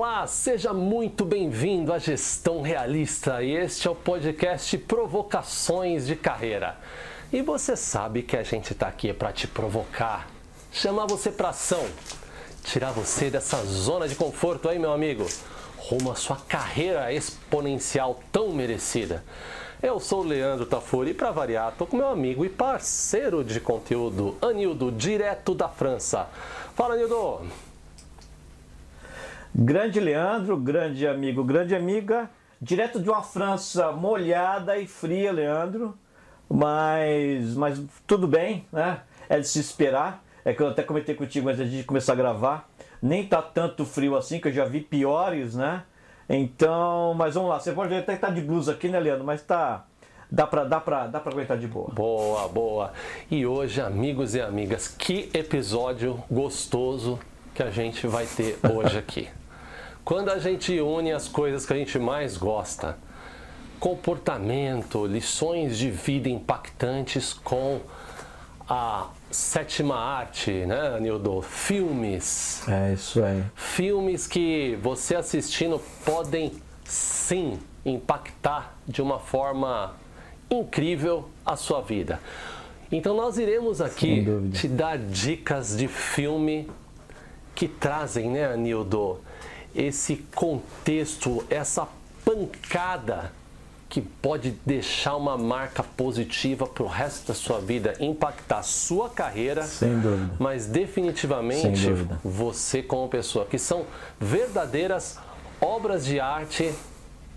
Olá, seja muito bem-vindo à Gestão Realista e este é o podcast Provocações de Carreira. E você sabe que a gente está aqui para te provocar, chamar você para ação, tirar você dessa zona de conforto aí, meu amigo, rumo à sua carreira exponencial tão merecida. Eu sou o Leandro Tafuri e para variar, tô com meu amigo e parceiro de conteúdo, Anildo, direto da França. Fala, Anildo! Grande Leandro, grande amigo, grande amiga, direto de uma França molhada e fria, Leandro, mas, mas tudo bem, né? É de se esperar. É que eu até comentei contigo antes de começar a gravar. Nem tá tanto frio assim, que eu já vi piores, né? Então, mas vamos lá. Você pode ver até que tá de blusa aqui, né, Leandro? Mas tá. Dá pra, dá, pra, dá pra aguentar de boa. Boa, boa. E hoje, amigos e amigas, que episódio gostoso que a gente vai ter hoje aqui. Quando a gente une as coisas que a gente mais gosta, comportamento, lições de vida impactantes com a sétima arte, né, Anildo? Filmes. É isso aí. Filmes que você assistindo podem sim impactar de uma forma incrível a sua vida. Então nós iremos aqui te dar dicas de filme que trazem, né, Anildo, esse contexto, essa pancada que pode deixar uma marca positiva para o resto da sua vida, impactar a sua carreira, Sem dúvida. mas definitivamente Sem dúvida. você como pessoa, que são verdadeiras obras de arte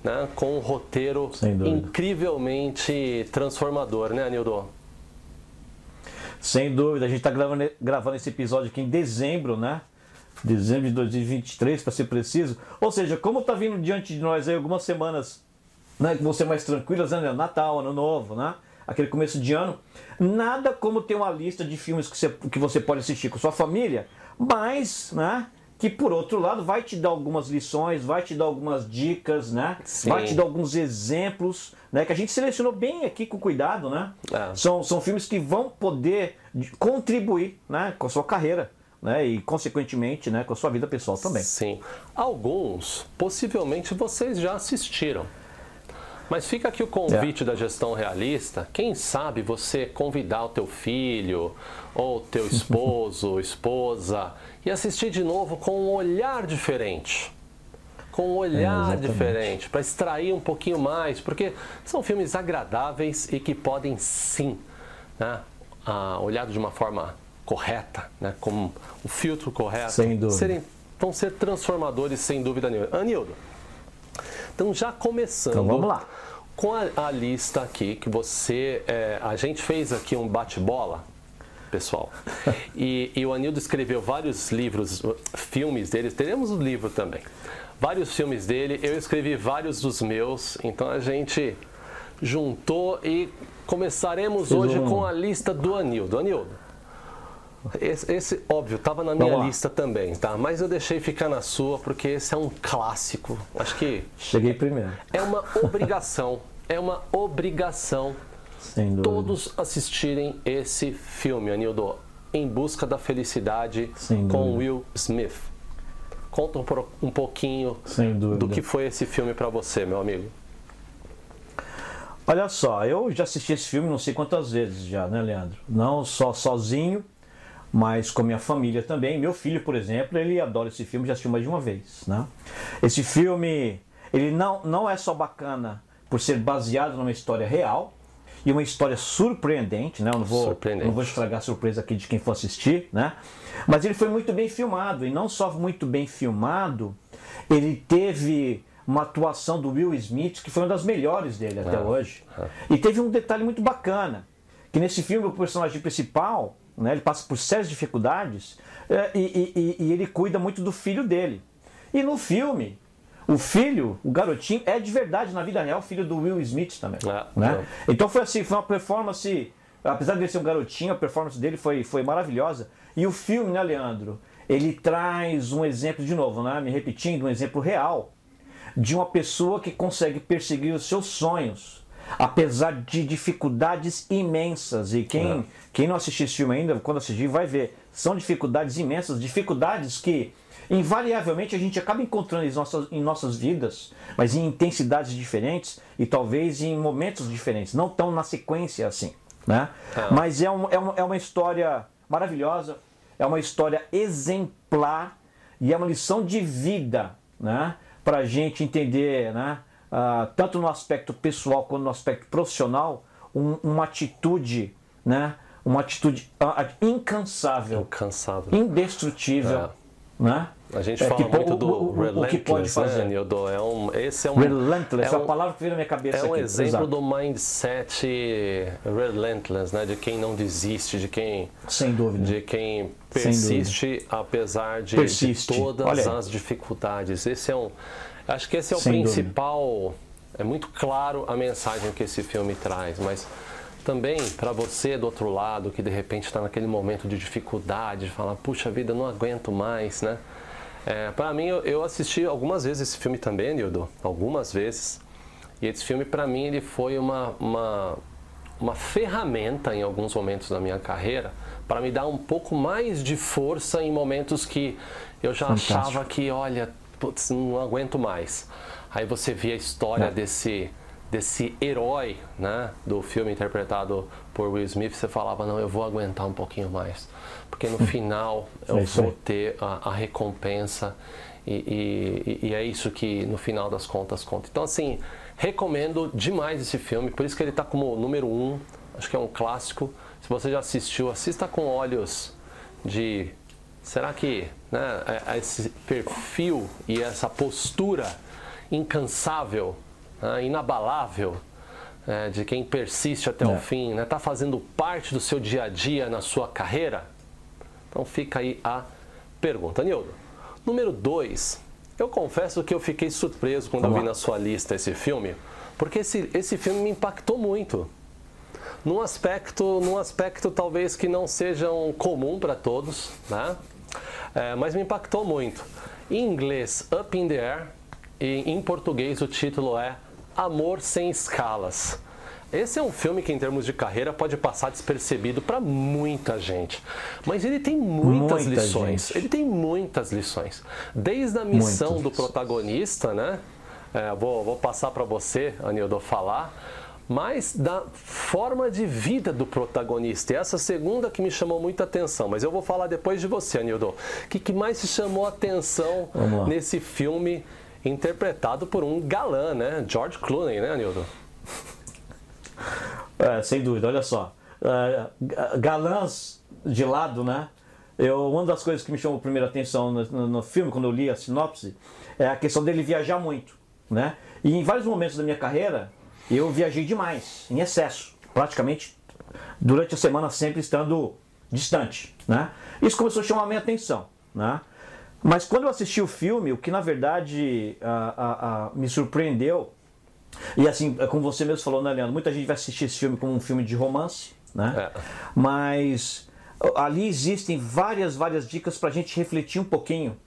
né, com um roteiro incrivelmente transformador, né, Anildo? Sem dúvida, a gente está gravando, gravando esse episódio aqui em dezembro, né? Dezembro de 2023, para ser preciso. Ou seja, como está vindo diante de nós aí algumas semanas né, que vão ser mais tranquilas, né? Natal, Ano Novo, né? Aquele começo de ano. Nada como ter uma lista de filmes que você, que você pode assistir com sua família, mas, né? Que por outro lado vai te dar algumas lições, vai te dar algumas dicas, né? Sim. Vai te dar alguns exemplos, né? Que a gente selecionou bem aqui com cuidado, né? É. São, são filmes que vão poder contribuir né, com a sua carreira né, e, consequentemente, né, com a sua vida pessoal também. Sim. Alguns, possivelmente, vocês já assistiram. Mas fica aqui o convite da gestão realista. Quem sabe você convidar o teu filho, ou teu esposo, esposa, e assistir de novo com um olhar diferente. Com um olhar É, diferente, para extrair um pouquinho mais, porque são filmes agradáveis e que podem sim, né, ah, olhado de uma forma correta, né, com o filtro correto, Sem dúvida. serem, vão ser transformadores sem dúvida nenhuma. Anildo, então já começando Então vamos lá. com a, a lista aqui que você, é, a gente fez aqui um bate-bola, pessoal, e, e o Anildo escreveu vários livros, filmes dele, teremos o livro também, vários filmes dele, eu escrevi vários dos meus, então a gente juntou e começaremos hoje um- com a lista do Anildo. Anildo, esse, esse, óbvio, estava na minha lista também, tá? Mas eu deixei ficar na sua porque esse é um clássico. Acho que Cheguei primeiro, é uma obrigação, é uma obrigação todos assistirem esse filme, Anildo, Em Busca da Felicidade com. Will Smith. Conta um, um pouquinho do que foi esse filme para você, meu amigo. Olha só, eu já assisti esse filme não sei quantas vezes já, né, Leandro? Não só sozinho, mas com minha família também. Meu filho, por exemplo, ele adora esse filme, já assistiu mais de uma vez, né? Esse filme, ele não, não é só bacana por ser baseado numa história real e uma história surpreendente, né? Eu não vou, não vou estragar a surpresa aqui de quem for assistir, né? Mas ele foi muito bem filmado e não só muito bem filmado, ele teve uma atuação do Will Smith que foi uma das melhores dele até hoje. E teve um detalhe muito bacana, que nesse filme o personagem principal, né, ele passa por sérias dificuldades eh, e, e- e- ele cuida muito do filho dele. E no filme, o filho, o garotinho, é de verdade na vida real filho do Will Smith também. É, né? Então foi assim, foi uma performance, apesar de ele ser um garotinho, a performance dele foi, foi maravilhosa. E o filme, né, Leandro, ele traz um exemplo de novo, né, me repetindo, um exemplo real de uma pessoa que consegue perseguir os seus sonhos, apesar de dificuldades imensas. E quem, É. quem não assistiu esse filme ainda, quando assistir, vai ver. São dificuldades imensas, dificuldades que invariavelmente a gente acaba encontrando em nossas, em nossas vidas, mas em intensidades diferentes e talvez em momentos diferentes, não tão na sequência assim. Né? Ah. Mas é, um, é, uma, é uma história maravilhosa, é uma história exemplar e é uma lição de vida né? para a gente entender, né? Uh, tanto no aspecto pessoal quanto no aspecto profissional, um, uma atitude, né? uma atitude uh, incansável, incansável, indestrutível. É. Né? A gente é, fala muito do o, o, o que pode né, fazer. Né, É um, esse é um, relentless, é, um, a palavra que veio na minha cabeça É um aqui. exemplo Exato. do mindset relentless, né? de quem não desiste, de quem... Sem dúvida. De quem persiste apesar de, de todas as dificuldades. Esse é um... Acho que esse é o Sem principal... Dúvida. É muito claro a mensagem que esse filme traz, mas também para você do outro lado que de repente está naquele momento de dificuldade, de falar, puxa vida, não aguento mais, né? É, para mim, eu, eu, assisti algumas vezes esse filme também, Nildo, algumas vezes. E esse filme, para mim, ele foi uma, uma, uma ferramenta em alguns momentos da minha carreira para me dar um pouco mais de força em momentos que eu já Fantástico. achava que, olha, putz, não aguento mais. Aí você vê a história é. desse desse herói, né, do filme interpretado por Will Smith, você falava não, eu vou aguentar um pouquinho mais, porque no final eu é vou ter a, a recompensa e, e, e, é isso que no final das contas conta. Então assim, recomendo demais esse filme, por isso que ele está como número um, acho que é um clássico. Se você já assistiu, assista com olhos de será que né, é, é esse perfil e essa postura incansável né, inabalável é, de quem persiste até é. o fim, está né, tá fazendo parte do seu dia a dia na sua carreira? Então fica aí a pergunta. Nildo, número 2. Eu confesso que eu fiquei surpreso quando Vamos eu vi lá. na sua lista esse filme, porque esse, esse filme me impactou muito. Num aspecto, num aspecto talvez que não seja um comum para todos, né? É, mas me impactou muito. Em inglês, Up in the Air, e em português o título é Amor Sem Escalas. Esse é um filme que, em termos de carreira, pode passar despercebido para muita gente. Mas ele tem muitas muita lições. Gente. Ele tem muitas lições. Desde a missão Muitas do protagonista, né? É, vou, vou passar para você, Anildo, falar. Mas da forma de vida do protagonista. E essa segunda que me chamou muita atenção. Mas eu vou falar depois de você, Anildo. O que, que mais te chamou a atenção nesse filme? interpretado por um galã, né? George Clooney, né, Anildo? É, sem dúvida, olha só. É, galãs de lado, né? Eu, uma das coisas que me chamou a primeira atenção no, no, no, filme, quando eu li a sinopse, é a questão dele viajar muito, né? E em vários momentos da minha carreira, eu viajei demais, em excesso, praticamente durante a semana sempre estando distante, né? Isso começou a chamar a minha atenção, né? Mas quando eu assisti o filme, o que na verdade me surpreendeu, e assim, é como você mesmo falou, né, Leandro? Muita gente vai assistir esse filme como um filme de romance, né? É. Mas ali existem várias, várias dicas para a gente refletir um pouquinho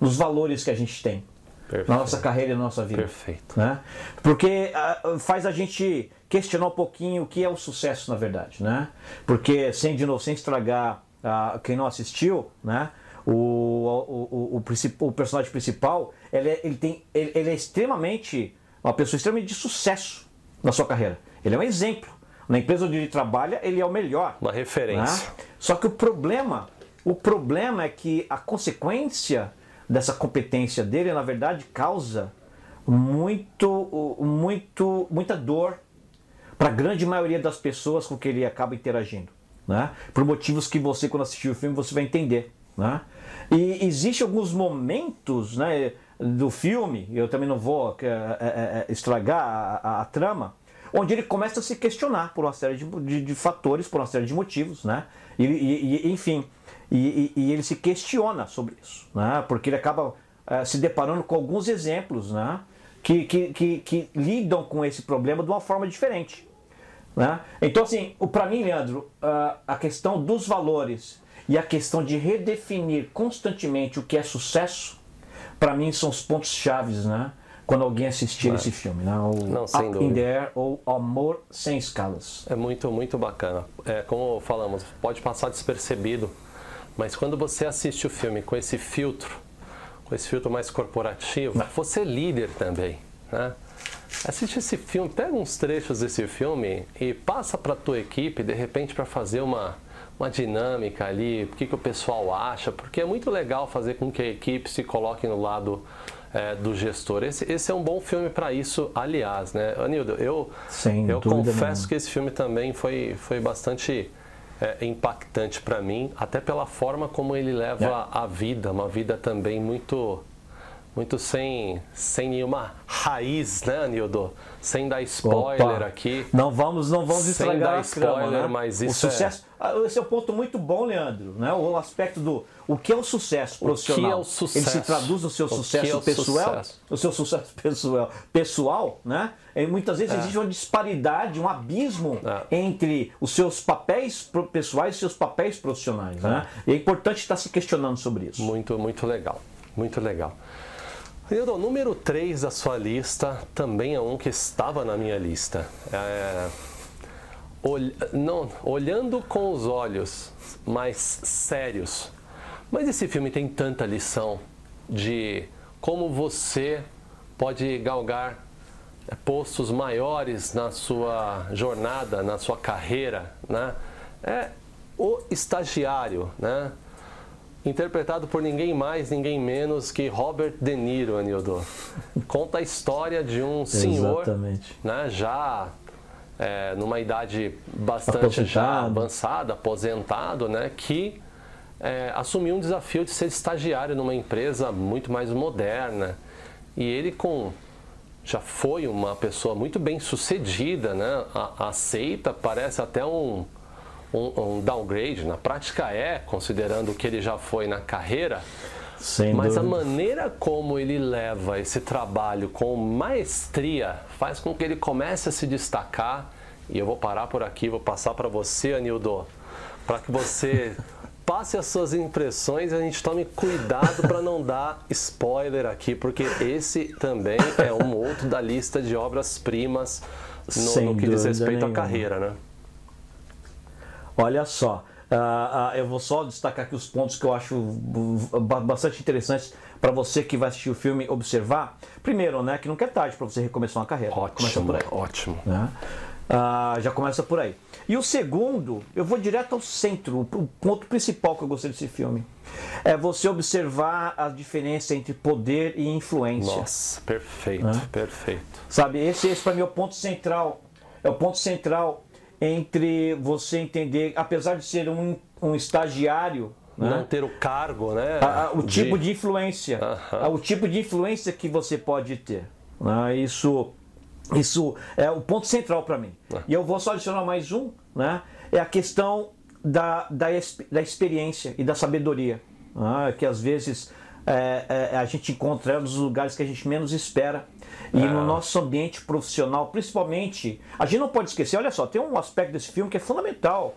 nos valores que a gente tem. Perfeito. Na nossa carreira e na nossa vida. Perfeito. Né? Porque uh, faz a gente questionar um pouquinho o que é o sucesso, na verdade. Né? Porque, sem, de novo, sem estragar uh, quem não assistiu, né? o, o, o, o, personagem principal, ele, é, ele, tem, ele, ele, é extremamente, uma pessoa extremamente de sucesso na sua carreira. Ele é um exemplo. Na empresa onde ele trabalha, ele é o melhor. Uma referência. Né? Só que o problema, o problema é que a consequência dessa competência dele, na verdade, causa muito, muito, muita dor para a grande maioria das pessoas com que ele acaba interagindo. Né? Por motivos que você, quando assistir o filme, você vai entender. Né? E existem alguns momentos né, do filme, eu também não vou é, é, estragar a, a, a, trama, onde ele começa a se questionar por uma série de, de, de fatores, por uma série de motivos, né? E, e, e enfim, e, e, ele se questiona sobre isso, né? Porque ele acaba é, se deparando com alguns exemplos, né? Que, que, que, que, lidam com esse problema de uma forma diferente. Né? Então, assim, para mim, Leandro, a questão dos valores e a questão de redefinir constantemente o que é sucesso, para mim são os pontos chaves, né? Quando alguém assistir é. esse filme, né? O Não, sem Up dúvida. in the Air ou Amor Sem Escalas. É muito, muito bacana. É, como falamos, pode passar despercebido, mas quando você assiste o filme com esse filtro com esse filtro mais corporativo, você é líder também, né? Assiste esse filme, pega uns trechos desse filme e passa para a tua equipe, de repente, para fazer uma, uma dinâmica ali, o que, que o pessoal acha, porque é muito legal fazer com que a equipe se coloque no lado é, do gestor. Esse, esse é um bom filme para isso, aliás, né? Anildo, eu, Sem eu confesso nenhuma. que esse filme também foi, foi bastante é, impactante para mim, até pela forma como ele leva É. a vida, uma vida também muito muito sem, sem nenhuma raiz, né, Anildo? Sem dar spoiler Opa. aqui. Não vamos, não vamos Sem estragar dar a trama, spoiler, né? mas o isso é- sucesso, Ah, esse é um ponto muito bom, Leandro, né? O aspecto do o que é o sucesso profissional. é o sucesso? Ele se traduz no seu O que sucesso é o pessoal, sucesso? o seu sucesso pessoal, pessoal, né? E muitas vezes existe uma disparidade, um abismo É. entre os seus papéis pessoais e seus papéis profissionais, né? E é importante estar se questionando sobre isso. Muito, muito legal. Muito legal. Anildo, o número 3 da sua lista também é um que estava na minha lista. É, não, olhando com os olhos mais sérios. Mas esse filme tem tanta lição de como você pode galgar é, postos maiores na sua jornada, na sua carreira, né? É o estagiário, né? Interpretado por ninguém mais, ninguém menos que Robert De Niro, Anildo. Conta a história de um senhor, Exatamente. né? Já é, numa idade bastante já avançada, aposentado, né? Que é, assumiu um desafio de ser estagiário numa empresa muito mais moderna. E ele com já foi uma pessoa muito bem sucedida, né? A- aceita, parece até um, um, um downgrade. Na prática é, considerando o que ele já foi na carreira. Sem Mas a dúvida. maneira como ele leva esse trabalho com maestria faz com que ele comece a se destacar. E eu vou parar por aqui, vou passar para você, Anildo, para que você passe as suas impressões e a gente tome cuidado para não dar spoiler aqui, porque esse também é um outro da lista de obras-primas no, no que diz respeito à nenhuma. carreira, né? Olha só, ah, ah, eu vou só destacar aqui os pontos que eu acho ba- bastante interessantes para você que vai assistir o filme observar. Primeiro, né, que nunca é tarde para você recomeçar uma carreira. Começa Ótimo, por aí. ótimo. né? Ah, já começa por aí. E o segundo, eu vou direto ao centro, o ponto principal que eu gostei desse filme. É você observar a diferença entre poder e influência. Nossa, perfeito, perfeito. Sabe, esse, esse para mim é o ponto central. É o ponto central entre você entender, apesar de ser um, um estagiário, né? Não ter o cargo, né? a- a- o tipo de influência, a- o tipo de influência que você pode ter. né? Isso, isso é o ponto central para mim. É. E eu vou só adicionar mais um, né? É a questão da, da, da experiência e da sabedoria, né? que às vezes é, é, a gente encontra nos lugares que a gente menos espera. E É. no nosso ambiente profissional, principalmente, a gente não pode esquecer, olha só, tem um aspecto desse filme que é fundamental,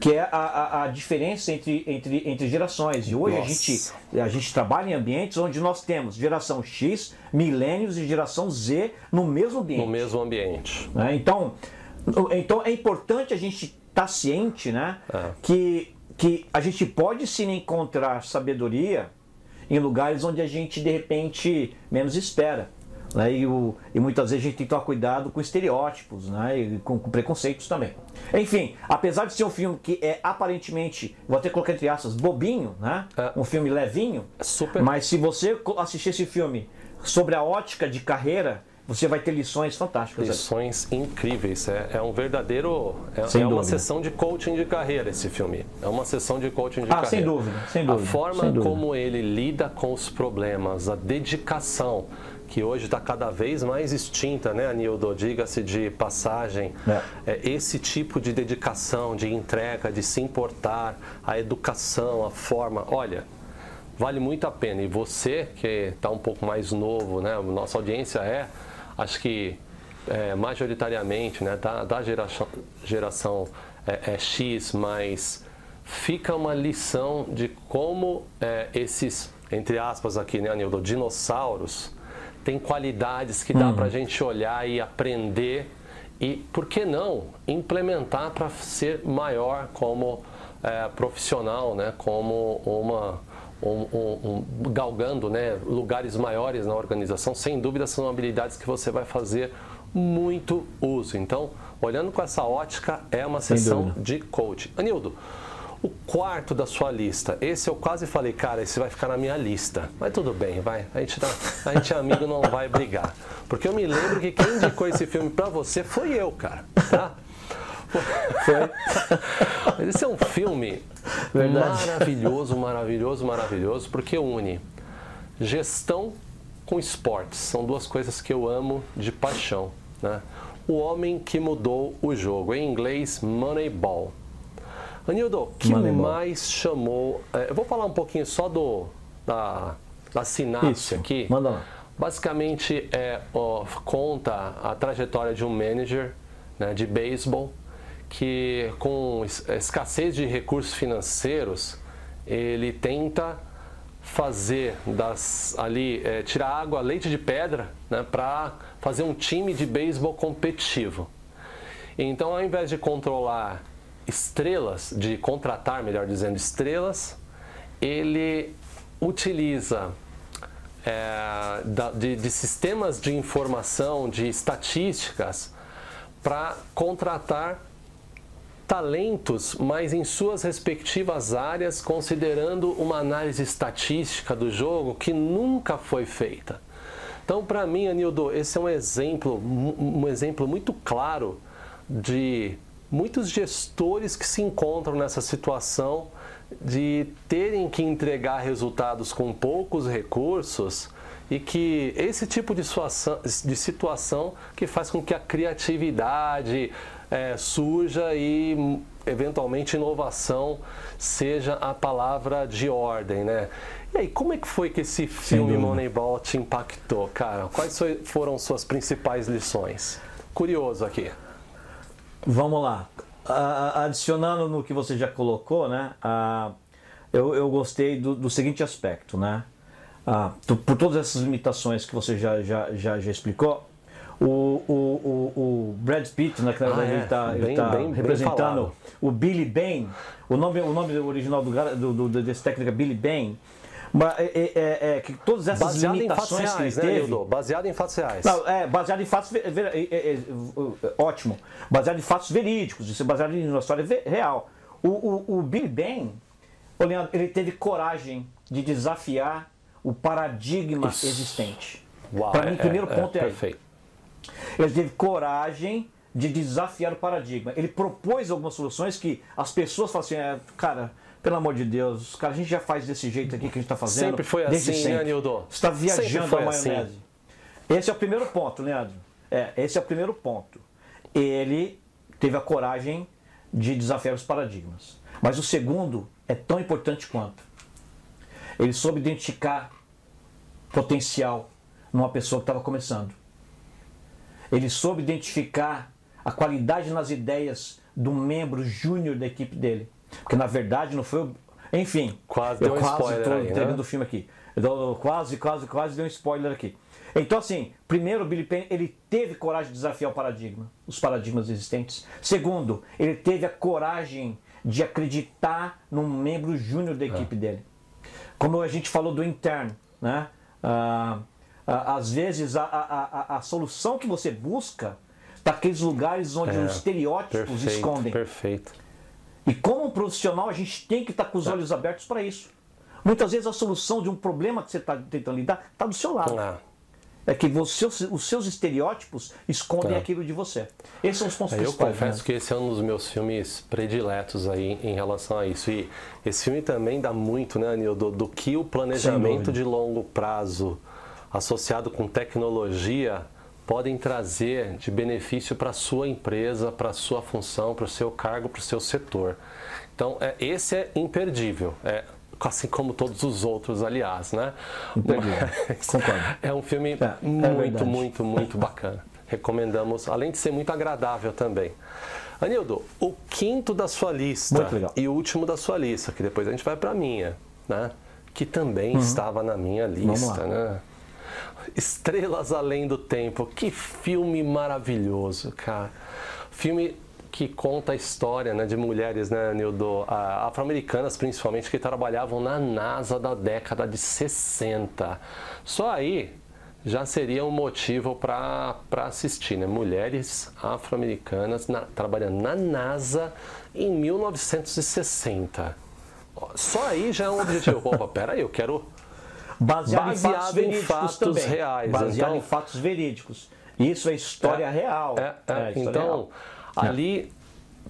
que é a, a, a diferença entre, entre, entre gerações. E hoje a gente, a gente trabalha em ambientes onde nós temos geração X, milênios e geração Z no mesmo ambiente. No mesmo ambiente. né? Então, então é importante a gente estar ciente né, É. que, que a gente pode sim encontrar sabedoria em lugares onde a gente de repente menos espera. Né? E, o, e muitas vezes a gente tem que tomar cuidado com estereótipos né? e com, com preconceitos também. Enfim, apesar de ser um filme que é aparentemente, vou até colocar entre aspas, bobinho, né? É. um filme levinho, Super. mas se você assistir esse filme sobre a ótica de carreira, você vai ter lições fantásticas. ali. Lições incríveis. É, é um verdadeiro. É, Sem é uma sessão de coaching de carreira esse filme. É uma sessão de coaching de Ah, carreira. sem dúvida, sem dúvida, A forma dúvida. como ele lida com os problemas, a dedicação, que hoje está cada vez mais extinta, né, Anildo? Diga-se de passagem. É. É, esse tipo de dedicação, de entrega, de se importar, a educação, a forma. Olha, vale muito a pena. E você que está um pouco mais novo, né? Nossa audiência é, acho que é, majoritariamente, né? Da, da geração, geração é, é X, mas fica uma lição de como é, esses, entre aspas aqui, né, Anildo, dinossauros, têm qualidades que dá para a gente olhar e aprender e, por que não, implementar para ser maior como é, profissional, né? como uma, um, um, um, galgando né, lugares maiores na organização, sem dúvida são habilidades que você vai fazer muito uso. Então, olhando com essa ótica, é uma sessão de coach. Anildo, o quarto da sua lista, esse eu quase falei, cara, esse vai ficar na minha lista. Mas tudo bem, vai. A gente, tá, a gente é amigo, não vai brigar. Porque eu me lembro que quem indicou esse filme pra você foi eu, cara. Tá? Foi. Esse é um filme Verdade. maravilhoso, maravilhoso, maravilhoso, porque une gestão com esportes. São duas coisas que eu amo de paixão. Né? O Homem que Mudou o Jogo, em inglês Moneyball. Anildo, o que mais chamou. É, eu vou falar um pouquinho só do, da, da sinapse Isso. aqui. Manda lá. Basicamente, é, ó, conta a trajetória de um manager né, de beisebol que, com escassez de recursos financeiros, ele tenta fazer das ali é, tirar água leite de pedra né, para fazer um time de beisebol competitivo. Então, ao invés de controlar estrelas, de contratar, melhor dizendo, estrelas, ele utiliza é, de, de sistemas de informação, de estatísticas, para contratar talentos, mas em suas respectivas áreas, considerando uma análise estatística do jogo que nunca foi feita. Então, para mim, Anildo, esse é um exemplo, um exemplo muito claro de muitos gestores que se encontram nessa situação de terem que entregar resultados com poucos recursos e que esse tipo de situação, de situação que faz com que a criatividade, é, surja e eventualmente inovação seja a palavra de ordem, né? E aí, como é que foi que esse filme Moneyball te impactou, cara? Quais foram suas principais lições? Curioso aqui. Vamos lá. adicionando no que você já colocou, né? eu, eu gostei do, do seguinte aspecto, né? por todas essas limitações que você já, já, já, já explicou, o, o, o, Brad Pitt, né, ah, ele está é. tá representando bem o Billy Bain. O nome, o nome original do, do, do desse técnico é Billy Bain. É, é, é, é, que todas essas baseado limitações reais, que ele né, teve. Baseado em fatos reais. Não, é, baseado em fatos. É, é, ótimo. Baseado em fatos verídicos, isso é baseado em uma história real. O, o, o Billy Bain, ele teve coragem de desafiar o paradigma isso. existente. Para mim, o primeiro ponto é, é perfeito. Ele teve coragem de desafiar o paradigma. Ele propôs algumas soluções que as pessoas falam assim, cara, pelo amor de Deus, cara, a gente já faz desse jeito aqui que a gente está fazendo. Sempre foi desde assim, sempre. né, Nildo? Você está viajando a maionese. Assim. Esse é o primeiro ponto, Leandro. É, esse é o primeiro ponto. Ele teve a coragem de desafiar os paradigmas. Mas o segundo é tão importante quanto. Ele soube identificar potencial numa pessoa que estava começando. Ele soube identificar a qualidade nas ideias do membro júnior da equipe dele. Porque na verdade não foi o. Enfim, quase eu quase estou entregando né? o filme aqui. Eu quase, quase, quase deu um spoiler aqui. Então, assim, primeiro, o Billy Payne, ele teve coragem de desafiar o paradigma, os paradigmas existentes. Segundo, ele teve a coragem de acreditar num membro júnior da equipe é. dele. Como a gente falou do interno, né? Ah, às vezes a, a, a, a solução que você busca está naqueles lugares onde é, os estereótipos perfeito, escondem. Perfeito. E como um profissional, a gente tem que estar tá com os olhos abertos para isso. Muitas vezes a solução de um problema que você está tentando lidar está do seu lado. É. é que você, os seus estereótipos escondem é. aquilo de você. Esses são os pontos é. Eu confesso né? que esse é um dos meus filmes prediletos aí em relação a isso. E esse filme também dá muito, né, Anil, do, do que o planejamento de longo prazo associado com tecnologia podem trazer de benefício para a sua empresa, para a sua função, para o seu cargo, para o seu setor. Então, é, esse é imperdível. É, assim como todos os outros, aliás, né? é um filme é, é muito, muito, muito bacana. Recomendamos, além de ser muito agradável também. Anildo, o quinto da sua lista e o último da sua lista, que depois a gente vai para a minha, né? Que também uhum. estava na minha lista, né? Estrelas Além do Tempo. Que filme maravilhoso, cara. Filme que conta a história né, de mulheres, né, Nildo, afro-americanas principalmente, que trabalhavam na NASA da década de 60. Só aí já seria um motivo para assistir, né? Mulheres afro-americanas trabalhando na NASA em 1960. Só aí já é um objetivo. Opa, peraí, eu quero. Baseado, baseado em fatos, em fatos também. reais. Baseado então, em fatos verídicos. Isso é história é, real. É, é, é história então, real. ali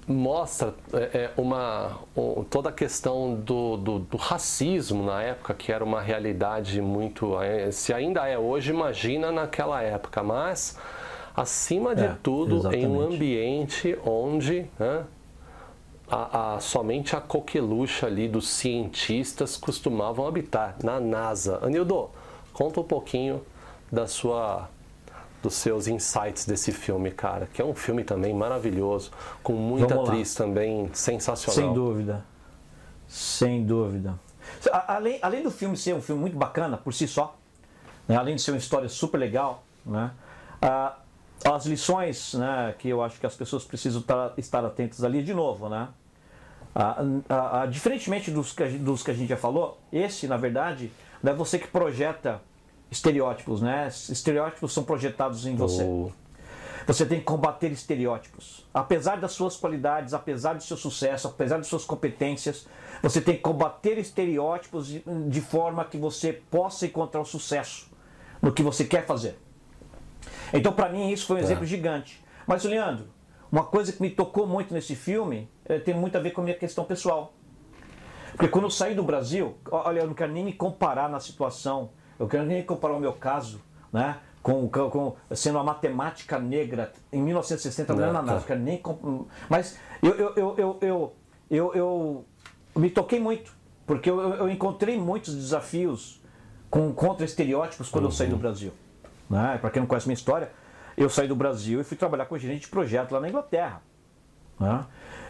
mostra é, é, uma, um, toda a questão do, do, do, racismo na época, que era uma realidade muito. Se ainda é hoje, imagina naquela época. Mas, acima de tudo, exatamente. em um ambiente onde né, a, a, somente a coqueluche ali dos cientistas costumavam habitar, na NASA. Anildo, conta um pouquinho da sua dos seus insights desse filme, cara. Que é um filme também maravilhoso, com muita atriz também sensacional. Sem dúvida. Sem dúvida. Além, além do filme ser um filme muito bacana por si só, né, além de ser uma história super legal, né, as lições né, que eu acho que as pessoas precisam estar atentas ali, de novo, né? Diferentemente dos que, dos que a gente já falou, esse, na verdade, não é você que projeta estereótipos, né? Estereótipos são projetados em você. Oh. Você tem que combater estereótipos. Apesar das suas qualidades, apesar do seu sucesso, apesar de suas competências, você tem que combater estereótipos de, de forma que você possa encontrar o sucesso no que você quer fazer. Então, para mim, isso foi um é. exemplo gigante. Mas, Leandro, uma coisa que me tocou muito nesse filme é, tem muito a ver com a minha questão pessoal. Porque quando eu saí do Brasil, olha, eu não quero nem me comparar na situação eu quero nem comparar o meu caso, né? Com, com, sendo uma matemática negra em 1960 não era nada, eu quero nem mas eu, eu, eu, eu, eu, eu, eu me toquei muito, porque eu, eu encontrei muitos desafios com, contra estereótipos quando uhum. eu saí do uhum. Brasil. Né? Para quem não conhece minha história, eu saí do Brasil e fui trabalhar com gerente de projeto lá na Inglaterra. Né?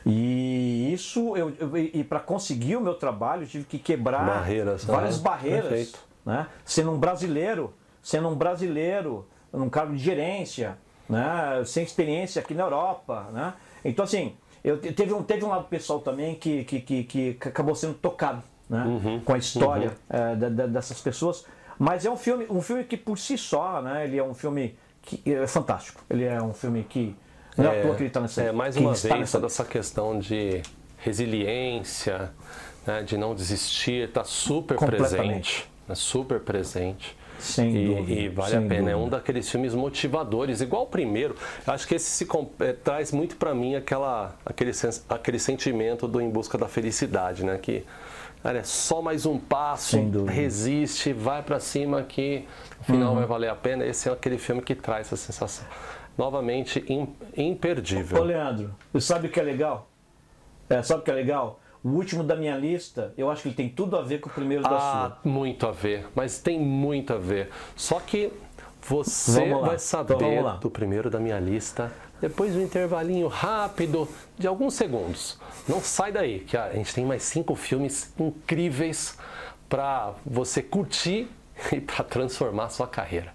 E isso, eu, eu e para conseguir o meu trabalho, eu tive que quebrar barreiras, várias barreiras. Perfeito né? sendo um brasileiro, sendo um brasileiro num cargo de gerência, né? sem experiência aqui na Europa. Né? Então, assim, eu, teve, um, teve um lado pessoal também que, que, que, que acabou sendo tocado né? Uhum, com a história uhum. é, da, da, dessas pessoas. Mas é um filme, um filme que por si só, né, ele é um filme que é fantástico. Ele é um filme que não é, é à toa que ele está nessa. É mais uma vez nessa... toda essa questão de resiliência, né, de não desistir, está super presente é super presente. Sem e, dúvida. E vale a pena. Dúvida. É um daqueles filmes motivadores, igual o primeiro. Acho que esse se, é, traz muito para mim aquela, aquele, aquele sentimento do Em Busca da Felicidade, né? Que cara, é só mais um passo, resiste, vai para cima que no final uhum. vai valer a pena. Esse é aquele filme que traz essa sensação. Novamente, imperdível. Ô, Leandro, sabe o que é legal? É, sabe o que é legal? O último da minha lista, eu acho que ele tem tudo a ver com o primeiro ah, da sua. Muito a ver, mas tem muito a ver. Só que você vai saber então, do primeiro da minha lista depois de um intervalinho rápido de alguns segundos. Não sai daí, que a gente tem mais cinco filmes incríveis para você curtir e para transformar sua carreira.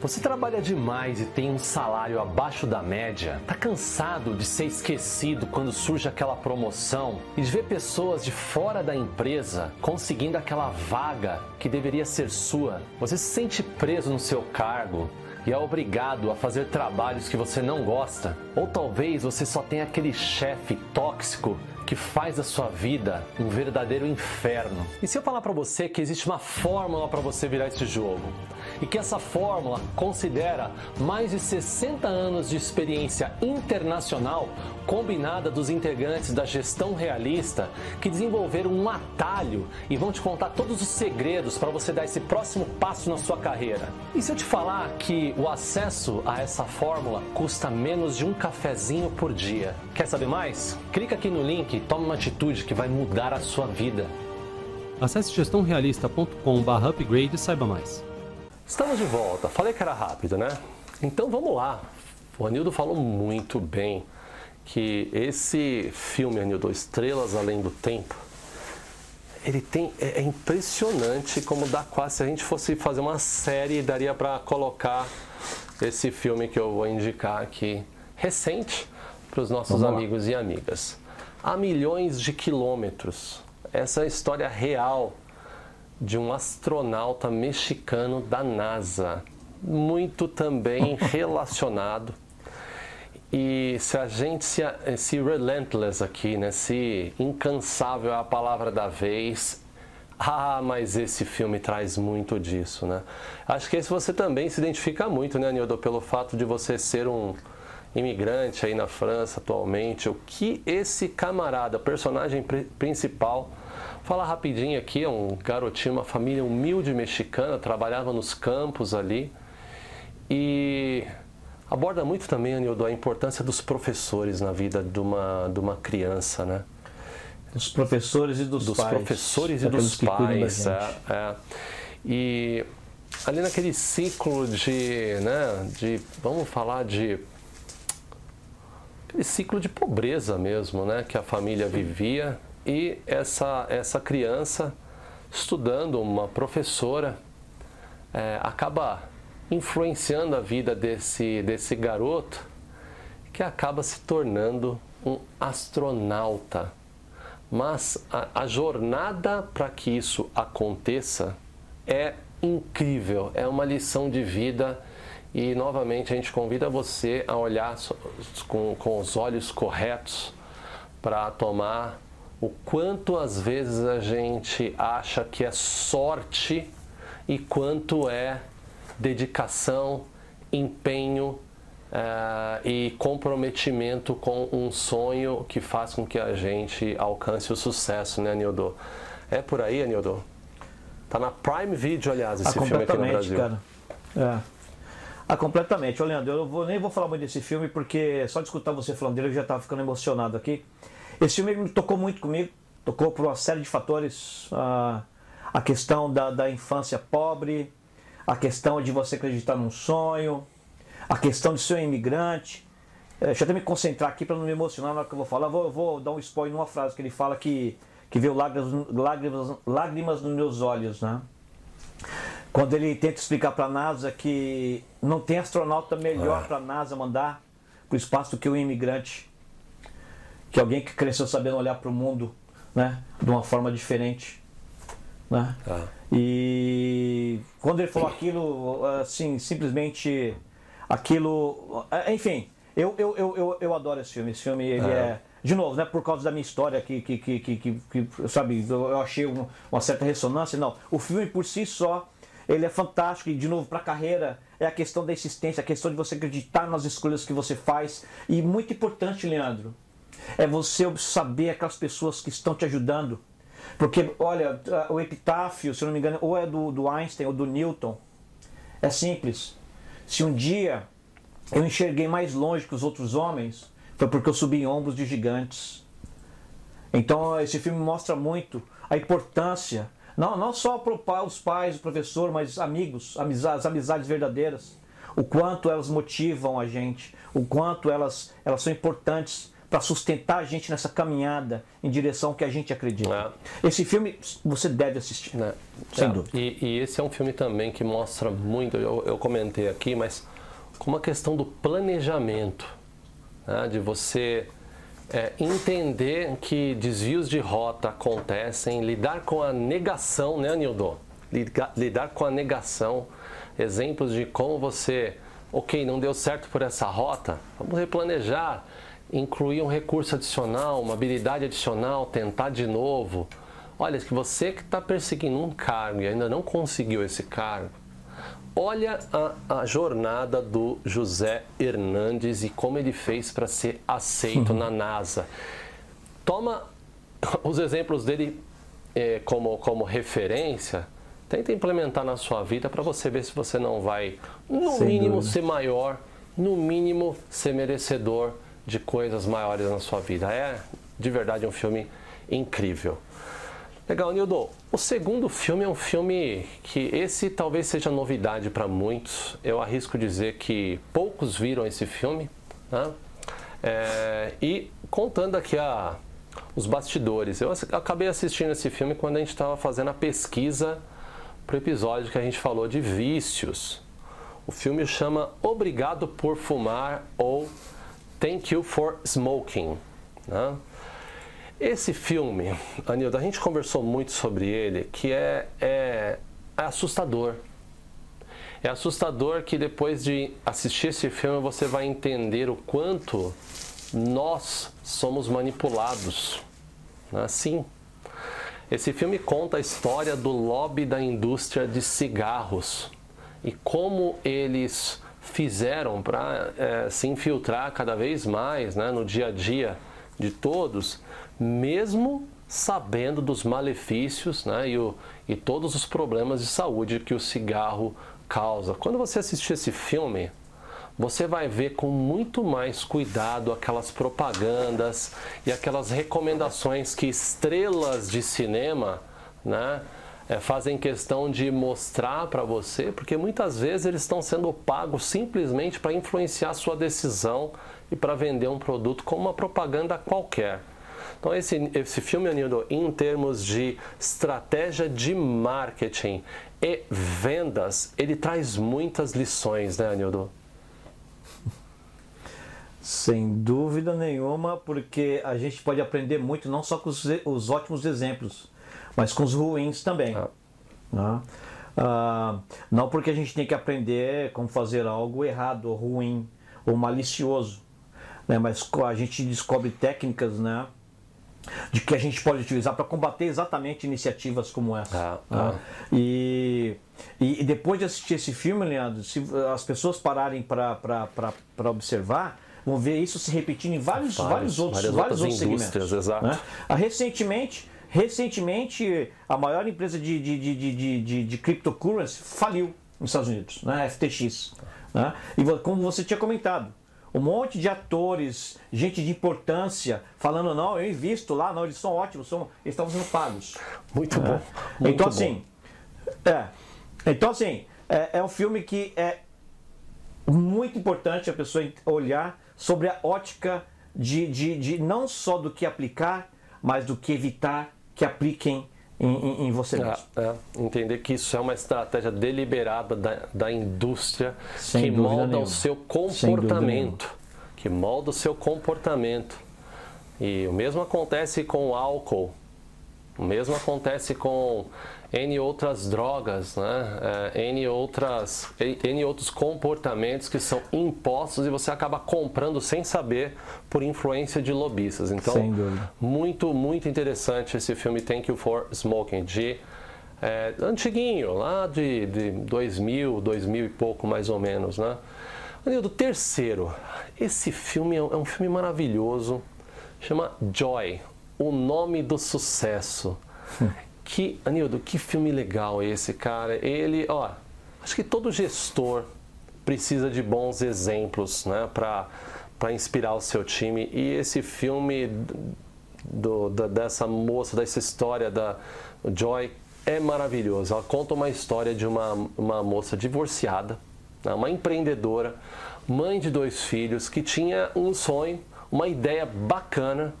Você trabalha demais e tem um salário abaixo da média? Tá cansado de ser esquecido quando surge aquela promoção e de ver pessoas de fora da empresa conseguindo aquela vaga que deveria ser sua? Você se sente preso no seu cargo e é obrigado a fazer trabalhos que você não gosta? Ou talvez você só tenha aquele chefe tóxico que faz da sua vida um verdadeiro inferno. E se eu falar para você que existe uma fórmula para você virar esse jogo? E que essa fórmula considera mais de 60 anos de experiência internacional combinada dos integrantes da gestão realista que desenvolveram um atalho e vão te contar todos os segredos para você dar esse próximo passo na sua carreira. E se eu te falar que o acesso a essa fórmula custa menos de um cafezinho por dia? Quer saber mais? Clica aqui no link tome uma atitude que vai mudar a sua vida. Acesse gestãorealista.com/upgrade e saiba mais. Estamos de volta. Falei que era rápido, né? Então vamos lá. O Anildo falou muito bem que esse filme, Anildo, Estrelas Além do Tempo, ele tem é, é impressionante como dá quase se a gente fosse fazer uma série daria para colocar esse filme que eu vou indicar aqui recente para os nossos amigos e amigas. A milhões de quilômetros. Essa é a história real de um astronauta mexicano da NASA, muito também relacionado. E se a gente se, se relentless aqui, né, se incansável é a palavra da vez, ah, mas esse filme traz muito disso, né? Acho que esse você também se identifica muito, né, Nildo, pelo fato de você ser um imigrante aí na França atualmente. O que esse camarada, personagem principal, Falar rapidinho aqui, é um garotinho, uma família humilde mexicana, trabalhava nos campos ali e aborda muito também, Anildo, a importância dos professores na vida de uma, de uma criança, né? Dos professores e dos, dos pais. Dos professores e dos pais, é, é. E ali naquele ciclo de, né, de, vamos falar de aquele ciclo de pobreza mesmo, né, que a família vivia e essa, essa criança, estudando uma professora, é, acaba influenciando a vida desse, desse garoto, que acaba se tornando um astronauta. Mas a, a jornada para que isso aconteça é incrível, é uma lição de vida e novamente a gente convida você a olhar com, com os olhos corretos para tomar o quanto às vezes a gente acha que é sorte e quanto é dedicação, empenho uh, e comprometimento com um sonho que faz com que a gente alcance o sucesso, né, Nildo? É por aí, Anildo? Tá na Prime Video, aliás, esse ah, filme aqui no Brasil. Cara. É. Ah, completamente. Ô, Leandro, eu vou, nem vou falar muito desse filme porque só de escutar você falando dele eu já estava ficando emocionado aqui. Esse filme me tocou muito comigo, tocou por uma série de fatores. Uh, a questão da, da infância pobre, a questão de você acreditar num sonho, a questão de ser um imigrante. É, deixa eu até me concentrar aqui para não me emocionar na hora que eu vou falar. Vou, vou dar um spoiler numa frase que ele fala que, que veio lágrimas, lágrimas, lágrimas nos meus olhos, né? Quando ele tenta explicar para a NASA que não tem astronauta melhor é. para a NASA mandar para o espaço do que o um imigrante que alguém que cresceu sabendo olhar para o mundo né, de uma forma diferente. Né? Ah. E quando ele falou aquilo, assim, simplesmente aquilo. Enfim, eu, eu, eu, eu, adoro esse filme. Esse filme ele ah. é. De novo, né, por causa da minha história que, que, que, que, que sabe, eu achei uma certa ressonância. Não, o filme por si só, ele é fantástico e, de novo, para a carreira, é a questão da existência, a questão de você acreditar nas escolhas que você faz. E muito importante, Leandro, é você saber aquelas pessoas que estão te ajudando. Porque, olha, o epitáfio, se eu não me engano, ou é do, do Einstein ou do Newton. É simples. Se um dia eu enxerguei mais longe que os outros homens, foi porque eu subi em ombros de gigantes. Então, esse filme mostra muito a importância, não, não só para os pais, o professor, mas amigos, amizades, amizades verdadeiras. O quanto elas motivam a gente, o quanto elas, elas são importantes para sustentar a gente nessa caminhada em direção que a gente acredita. É. Esse filme você deve assistir, é. sem é. dúvida. E, e, esse é um filme também que mostra muito, eu, eu comentei aqui, mas com uma questão do planejamento, né? de você é, entender que desvios de rota acontecem, lidar com a negação, né, Nildo? Lidar, lidar com a negação, exemplos de como você, ok, não deu certo por essa rota, vamos replanejar incluir um recurso adicional, uma habilidade adicional, tentar de novo. Olha, que você que está perseguindo um cargo e ainda não conseguiu esse cargo, olha a, a, jornada do José Hernandes e como ele fez para ser aceito na NASA. Toma os exemplos dele eh, como, como referência, tenta implementar na sua vida para você ver se você não vai, no Sem mínimo, dúvida. ser maior, no mínimo, ser merecedor de coisas maiores na sua vida. É de verdade um filme incrível. Legal, Nildo. O segundo filme é um filme que esse talvez seja novidade para muitos. Eu arrisco dizer que poucos viram esse filme. Né? É, e contando aqui a, os bastidores, eu acabei assistindo esse filme quando a gente estava fazendo a pesquisa para o episódio que a gente falou de vícios. O filme chama Obrigado por Fumar ou Thank You for Smoking. Né? Esse filme, Anildo, a gente conversou muito sobre ele, que é, é, é assustador. É assustador que depois de assistir esse filme você vai entender o quanto nós somos manipulados. Né? Sim. Esse filme conta a história do lobby da indústria de cigarros e como eles fizeram para é, se infiltrar cada vez mais né, no dia a dia de todos, mesmo sabendo dos malefícios né, e, o, e todos os problemas de saúde que o cigarro causa. Quando você assistir esse filme, você vai ver com muito mais cuidado aquelas propagandas e aquelas recomendações que estrelas de cinema né, é, fazem questão de mostrar para você, porque muitas vezes eles estão sendo pagos simplesmente para influenciar sua decisão e para vender um produto como uma propaganda qualquer. Então esse, esse filme, Anildo, em termos de estratégia de marketing e vendas, ele traz muitas lições, né, Anildo? Sem dúvida nenhuma, porque a gente pode aprender muito não só com os, os ótimos exemplos, mas com os ruins também. Ah. Né? Ah, não porque a gente tem que aprender como fazer algo errado, ou ruim, ou malicioso, né? mas a gente descobre técnicas né? De que a gente pode utilizar para combater exatamente iniciativas como essa. Ah, né? ah. E, e, depois de assistir esse filme, Leandro, se as pessoas pararem para observar, vão ver isso se repetindo em vários, vários, vários outros, vários outros segmentos. Exato. Né? Recentemente, recentemente, a maior empresa de, de, de, de, de, de cryptocurrency faliu nos Estados Unidos, né? FTX. Né? E como você tinha comentado, um monte de atores, gente de importância, falando, não, eu invisto lá, não, eles são ótimos, são, eles estão sendo pagos. Muito é. bom. Muito então, bom. assim, é, então, assim, é, é um filme que é muito importante a pessoa olhar sobre a ótica de, de, de não só do que aplicar, mas do que evitar que apliquem em, em, você mesmo. É, é, entender que isso é uma estratégia deliberada da, da indústria Sem que molda nenhuma. o seu comportamento. Que molda o seu comportamento. E o mesmo acontece com o álcool. O mesmo acontece com N outras drogas, né? É, N, outras, N outros comportamentos que são impostos e você acaba comprando sem saber por influência de lobistas. Então, muito, muito interessante esse filme Thank You for Smoking, de é, antiguinho, lá de, de 2000, 2000 e pouco mais ou menos, né? Anildo, terceiro, esse filme é um filme maravilhoso, chama Joy, o nome do sucesso. Que, Anildo, que filme legal esse, cara. Ele, ó, acho que todo gestor precisa de bons exemplos, né, para inspirar o seu time. E esse filme do, dessa moça, dessa história da Joy é maravilhoso. Ela conta uma história de uma, uma moça divorciada, né, uma empreendedora, mãe de dois filhos, que tinha um sonho, uma ideia bacana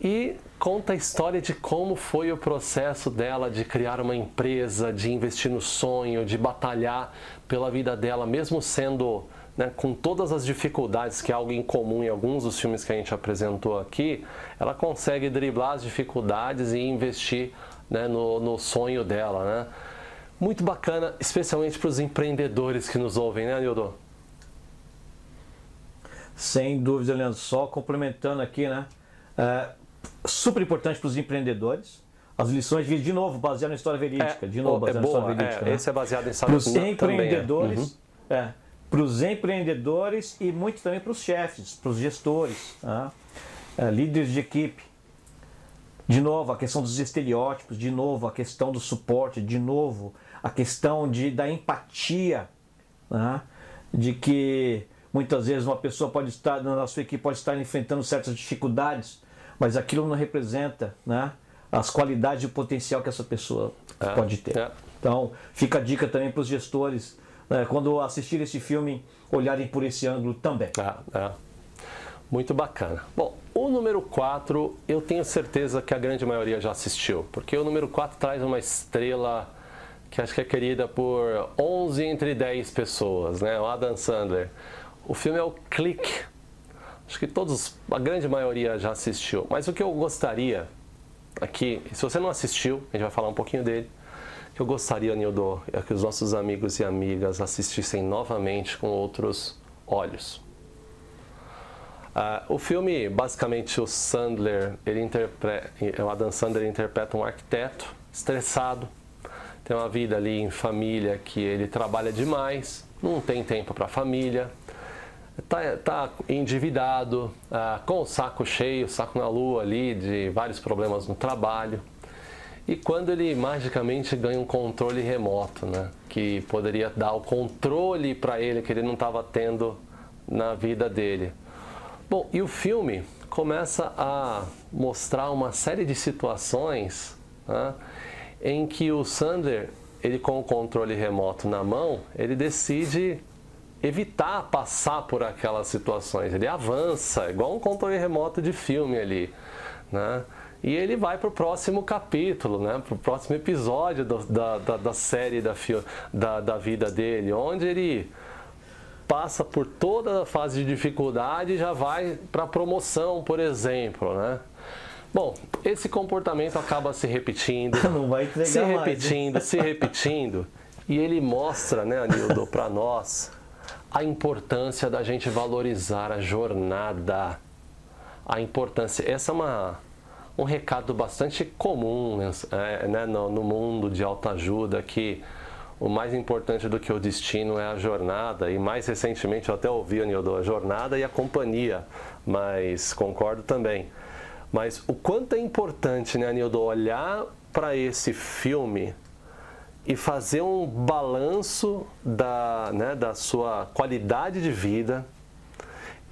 e conta a história de como foi o processo dela de criar uma empresa, de investir no sonho, de batalhar pela vida dela, mesmo sendo né, com todas as dificuldades, que é algo incomum em alguns dos filmes que a gente apresentou aqui, ela consegue driblar as dificuldades e investir né, no, no, sonho dela. Né? Muito bacana, especialmente para os empreendedores que nos ouvem, né, Nildo? Sem dúvida, Leandro. Só complementando aqui, né? É, super importante para os empreendedores. As lições de novo, baseado na história verídica. É, de novo, baseado é, na história verídica. É, né? Esse é baseado em Para os empreendedores. Uhum. É, para os empreendedores e muito também para os chefes, para os gestores, tá? é, líderes de equipe. De novo, a questão dos estereótipos, de novo, a questão do suporte, de novo, a questão de, da empatia, né? de que muitas vezes uma pessoa pode estar, na sua equipe, pode estar enfrentando certas dificuldades mas aquilo não representa né, as qualidades e o potencial que essa pessoa é, pode ter. É. Então, fica a dica também para os gestores, né, quando assistir esse filme, olharem por esse ângulo também. É, é. Muito bacana. Bom, o número 4, eu tenho certeza que a grande maioria já assistiu, porque o número 4 traz uma estrela que acho que é querida por 11 entre 10 pessoas, né? O Adam Sandler. O filme é o Click, Acho que todos, a grande maioria já assistiu. Mas o que eu gostaria aqui, se você não assistiu, a gente vai falar um pouquinho dele. que eu gostaria, Nildo, é que os nossos amigos e amigas assistissem novamente com outros olhos. Uh, o filme, basicamente, o Sandler, ele interpreta, o Adam Sandler interpreta um arquiteto estressado, tem uma vida ali em família que ele trabalha demais, não tem tempo para a família, tá, tá endividado, uh, com o saco cheio, saco na lua ali de vários problemas no trabalho. E quando ele magicamente ganha um controle remoto, né, que poderia dar o controle para ele que ele não estava tendo na vida dele Bom, e o filme começa a mostrar uma série de situações né, em que o Sander, ele com o controle remoto na mão, ele decide evitar passar por aquelas situações. Ele avança, igual um controle remoto de filme ali, né? E ele vai para o próximo capítulo, né? para o próximo episódio do, da, da, da, série da, da, da vida dele, onde ele passa por toda a fase de dificuldade e já vai para promoção, por exemplo, né? Bom, esse comportamento acaba se repetindo, não vai entregar se mais, repetindo, se repetindo, e ele mostra, né, Anildo, para nós a importância da gente valorizar a jornada, a importância. Essa é uma um recado bastante comum né, né no, no mundo de autoajuda que o mais importante do que o destino é a jornada, e mais recentemente eu até ouvi, Anildo, a jornada e a companhia, mas concordo também. Mas o quanto é importante, né, Anildo, olhar para esse filme e fazer um balanço da, né, da sua qualidade de vida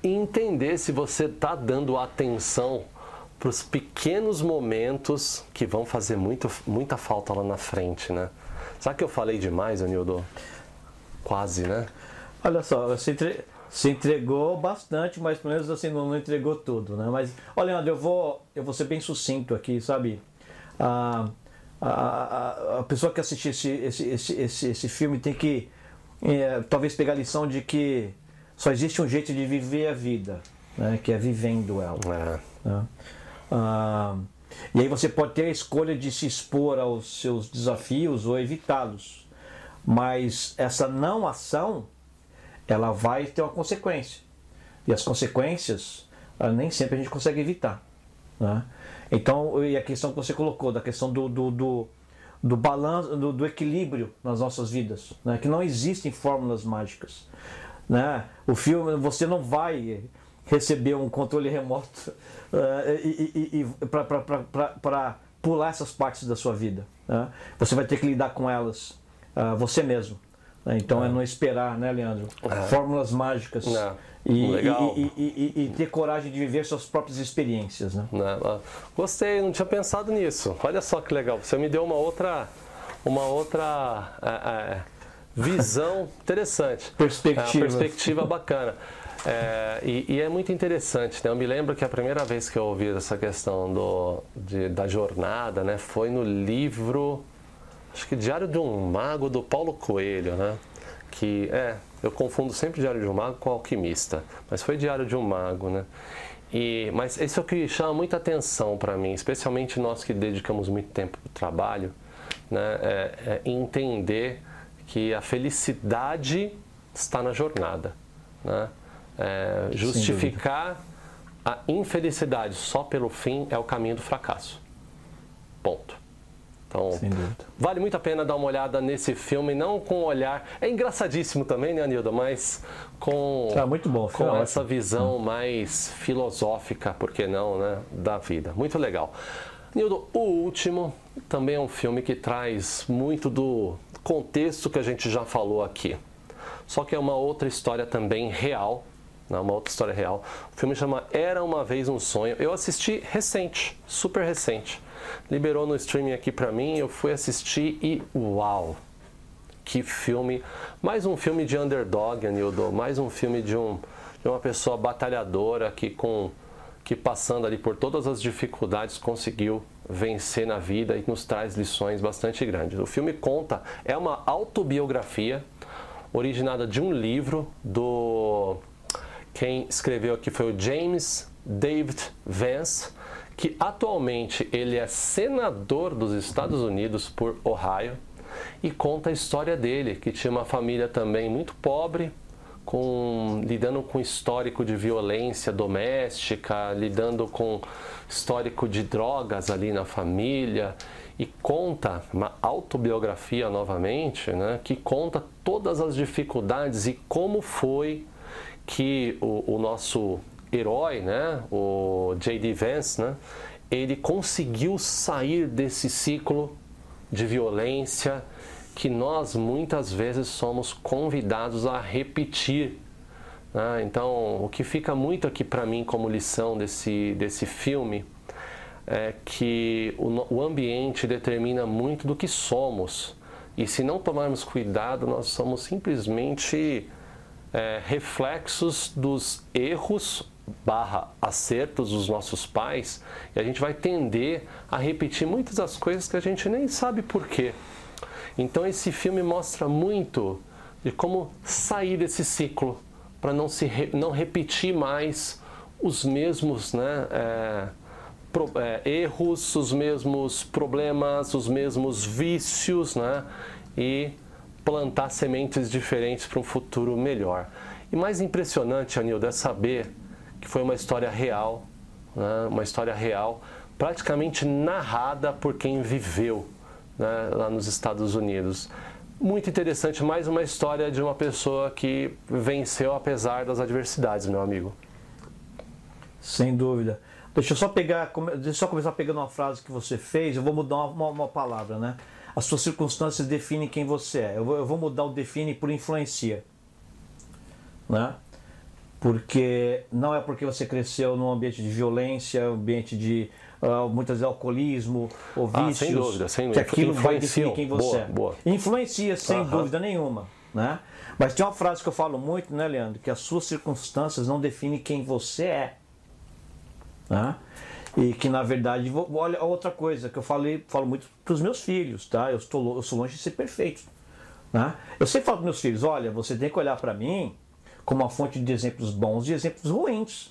e entender se você está dando atenção para os pequenos momentos que vão fazer muito, muita falta lá na frente, né? Sabe que eu falei demais, Anildo? Quase, né? Olha só, você, você entregou bastante, mas pelo menos assim não, entregou tudo, né? Mas, olha, Leandro, eu vou, eu vou ser bem sucinto aqui, sabe? A, a, a, pessoa que assistir esse, esse, esse, esse, esse filme tem que é, talvez pegar a lição de que só existe um jeito de viver a vida, né? que é vivendo ela. É. Né? Ah, e aí você pode ter a escolha de se expor aos seus desafios ou evitá-los. Mas essa não ação, ela vai ter uma consequência. E as consequências, ah, nem sempre a gente consegue evitar. Né? Então, e a questão que você colocou, da questão do, do, do, do balanço, do, do, equilíbrio nas nossas vidas, né? que não existem fórmulas mágicas. Né? O filme, você não vai receber um controle remoto uh, e, e, e para pular essas partes da sua vida. Né? Você vai ter que lidar com elas uh, você mesmo. Né? Então é. é. não esperar, né, Leandro? É. Fórmulas mágicas. É. E, e, e, ter coragem de viver suas próprias experiências. Né? Ah, gostei, não tinha pensado nisso. Olha só que legal. Você me deu uma outra, uma outra é, é, visão interessante. Perspectiva. É, perspectiva bacana. É, e, e, é muito interessante, né? Eu me lembro que a primeira vez que eu ouvi essa questão do, de, da jornada, né? Foi no livro, acho que Diário de um Mago, do Paulo Coelho, né? Que, é, eu confundo sempre Diário de um Mago com Alquimista, mas foi Diário de um Mago, né? E, mas isso é o que chama muita atenção para mim, especialmente nós que dedicamos muito tempo para o trabalho, né? É, é entender que a felicidade está na jornada, né? É, justificar a infelicidade só pelo fim é o caminho do fracasso. Ponto. Então, vale muito a pena dar uma olhada nesse filme, não com um olhar. É engraçadíssimo também, né, Anilda? Mas com, ah, muito bom, com essa visão mais filosófica, por que não, né, da vida. Muito legal. Nildo, o último também é um filme que traz muito do contexto que a gente já falou aqui. Só que é uma outra história também real né, uma outra história real. O filme chama Era Uma Vez Um Sonho. Eu assisti recente, super recente. Liberou no streaming aqui pra mim, eu fui assistir e uau! Que filme! Mais um filme de underdog, Anildo. Mais um filme de, um, de uma pessoa batalhadora que com que passando ali por todas as dificuldades conseguiu vencer na vida e nos traz lições bastante grandes. O filme conta, é uma autobiografia originada de um livro do Quem escreveu aqui foi o James David Vance, que atualmente ele é senador dos Estados Unidos por Ohio e conta a história dele, que tinha uma família também muito pobre, com lidando com histórico de violência doméstica, lidando com histórico de drogas ali na família e conta uma autobiografia novamente, né, que conta todas as dificuldades e como foi que o, o nosso herói, né, o J.D. Vance, né, ele conseguiu sair desse ciclo de violência que nós muitas vezes somos convidados a repetir. Né? Então, o que fica muito aqui para mim como lição desse, desse filme é que o, o ambiente determina muito do que somos. E se não tomarmos cuidado, nós somos simplesmente é, reflexos dos erros barra acertos dos nossos pais e a gente vai tender a repetir muitas das coisas que a gente nem sabe por quê. Então esse filme mostra muito de como sair desse ciclo para não se não repetir mais os mesmos né, é, pro, é, erros, os mesmos problemas, os mesmos vícios, né, e plantar sementes diferentes para um futuro melhor. E mais impressionante, Anildo, é saber que foi uma história real, né, uma história real, praticamente narrada por quem viveu né, lá nos Estados Unidos. Muito interessante, mais uma história de uma pessoa que venceu apesar das adversidades, meu amigo. Sem dúvida. Deixa eu só pegar, deixa eu só começar pegando uma frase que você fez, eu vou mudar uma, uma palavra, né? As suas circunstâncias definem quem você é. Eu vou, eu vou mudar o define por influencia. Né? Porque não é porque você cresceu num ambiente de violência, ambiente de uh, muitas vezes alcoolismo ou vícios, ah, sem dúvida, sem dúvida. que aquilo vai definir quem você boa, é. Boa. Influencia, sem uh -huh. dúvida nenhuma. Né? Mas tem uma frase que eu falo muito, né, Leandro? Que as suas circunstâncias não definem quem você é. Né? E que na verdade, olha outra coisa que eu falei, falo muito para os meus filhos, tá? Eu, estou, eu sou longe de ser perfeito. Né? Eu sempre falo para meus filhos: olha, você tem que olhar para mim como uma fonte de exemplos bons e exemplos ruins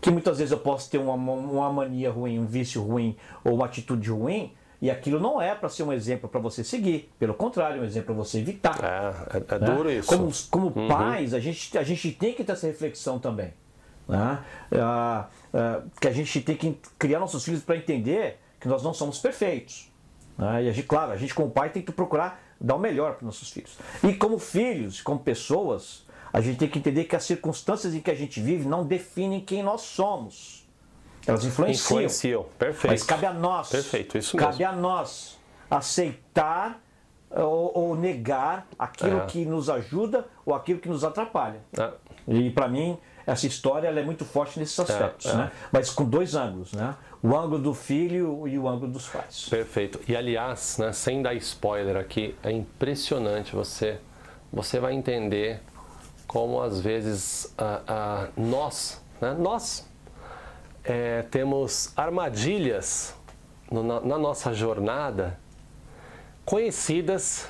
que muitas vezes eu posso ter uma, uma mania ruim, um vício ruim ou uma atitude ruim, e aquilo não é para ser um exemplo para você seguir. Pelo contrário, é um exemplo para você evitar. É, é, é né? duro isso. Como, como uhum. pais, a gente, a gente tem que ter essa reflexão também. Né? Ah, ah, que a gente tem que criar nossos filhos para entender que nós não somos perfeitos. Né? E a gente, claro, a gente como pai tem que procurar dar o melhor para nossos filhos. E como filhos, como pessoas, a gente tem que entender que as circunstâncias em que a gente vive não definem quem nós somos. Elas influenciam. Influenciam, perfeito. Mas cabe a nós. Perfeito, isso mesmo. Cabe a nós aceitar ou, ou negar aquilo é. que nos ajuda ou aquilo que nos atrapalha. É. E para mim, essa história é muito forte nesses é, aspectos, é, né? Mas com dois ângulos, né? O ângulo do filho e o ângulo dos pais. Perfeito. E aliás, né, sem dar spoiler aqui, é impressionante você você vai entender como às vezes nós, né, nós é, temos armadilhas no, na, na nossa jornada conhecidas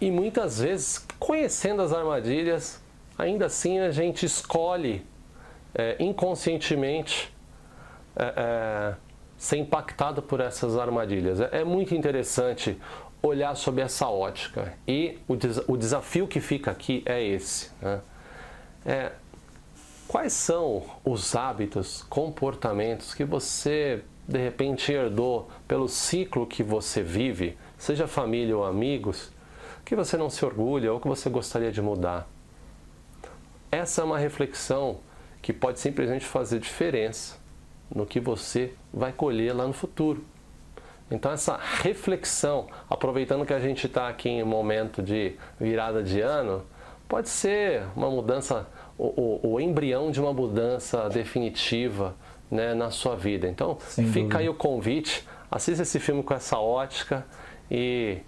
e muitas vezes conhecendo as armadilhas, ainda assim a gente escolhe é, inconscientemente é, é, ser impactado por essas armadilhas. É, é muito interessante olhar sob essa ótica. E o, des o desafio que fica aqui é esse. Né? É, quais são os hábitos, comportamentos que você de repente herdou pelo ciclo que você vive, seja família ou amigos, que você não se orgulha ou que você gostaria de mudar? Essa é uma reflexão que pode simplesmente fazer diferença no que você vai colher lá no futuro. Então, essa reflexão, aproveitando que a gente está aqui em um momento de virada de ano, pode ser uma mudança, o, o, o embrião de uma mudança definitiva né, na sua vida. Então, Sem fica dúvida. aí o convite, assista esse filme com essa ótica e,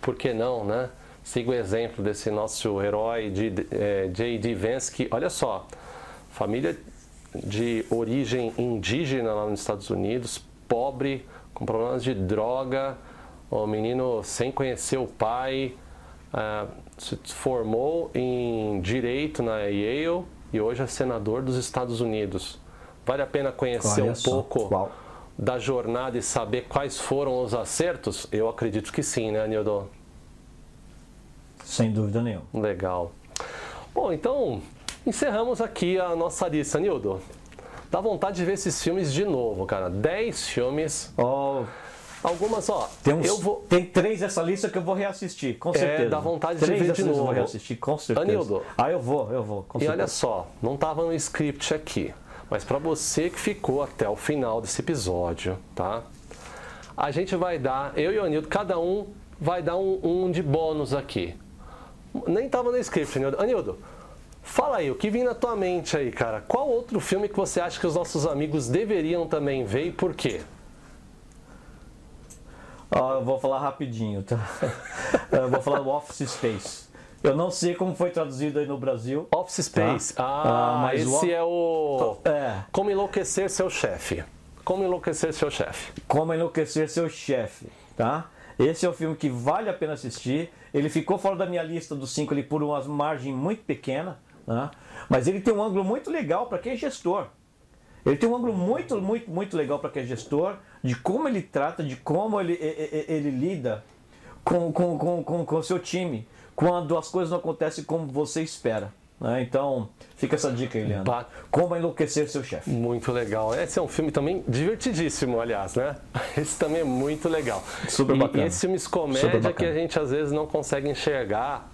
por que não, né? Siga o exemplo desse nosso herói de, é, J.D. Vance, que, olha só, família de origem indígena lá nos Estados Unidos, pobre, com problemas de droga, o menino sem conhecer o pai, uh, se formou em direito na Yale e hoje é senador dos Estados Unidos. Vale a pena conhecer Olha um só, pouco uau. da jornada e saber quais foram os acertos? Eu acredito que sim, né, Nildo? Sem dúvida nenhuma. Legal. Bom, então encerramos aqui a nossa lista, Nildo. Dá vontade de ver esses filmes de novo, cara. 10 filmes. Oh, Algumas, ó. tem, uns, eu vou. tem três dessa lista que eu vou reassistir, com certeza. dá vontade de três ver de lista Eu novo. vou reassistir, com certeza. Anildo. Ah, eu vou, eu vou, com E olha certeza. só, não estava no script aqui, mas para você que ficou até o final desse episódio, tá? A gente vai dar, eu e o Anildo, cada um vai dar um, um de bônus aqui. Nem estava no script, Anildo. Anildo, fala aí, o que vem na tua mente aí, cara? Qual outro filme que você acha que os nossos amigos deveriam também ver e por quê? Ó, eu vou falar rapidinho, tá? eu vou falar do Office Space. Eu não sei como foi traduzido aí no Brasil. Office Space. Tá. Ah, Ah, mas o esse Of- é o... É. Como enlouquecer seu chefe. Como enlouquecer seu chefe. Como Enlouquecer Seu Chefe, tá? Esse é o filme que vale a pena assistir. Ele ficou fora da minha lista dos cinco ali por uma margem muito pequena, né? mas ele tem um ângulo muito legal para quem é gestor. Ele tem um ângulo muito, muito, muito legal para quem é gestor, de como ele trata, de como ele, e- e- ele lida com, com, com, com, com o seu time, quando as coisas não acontecem como você espera. né? Então, fica essa dica aí, Leandro. Ba- Como enlouquecer seu chefe. Muito legal. Esse é um filme também divertidíssimo, aliás, né? Esse também é muito legal. Super e, bacana. E esses filmes comédia que a gente às vezes não consegue enxergar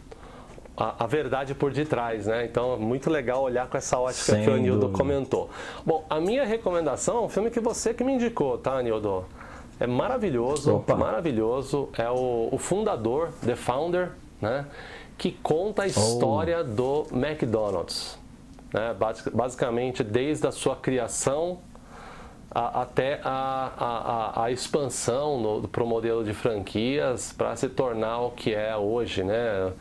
a, a verdade por detrás, né? Então é muito legal olhar com essa ótica Sem que o Anildo comentou. Bom, a minha recomendação é um filme que você que me indicou, tá, Anildo? É maravilhoso, Opa. maravilhoso. É o, o fundador, The Founder, né? Que conta a Oh. história do McDonald's. Né? Basic- Basicamente, desde a sua criação a- até a, a, a- a expansão para o modelo de franquias para se tornar o que é hoje, né?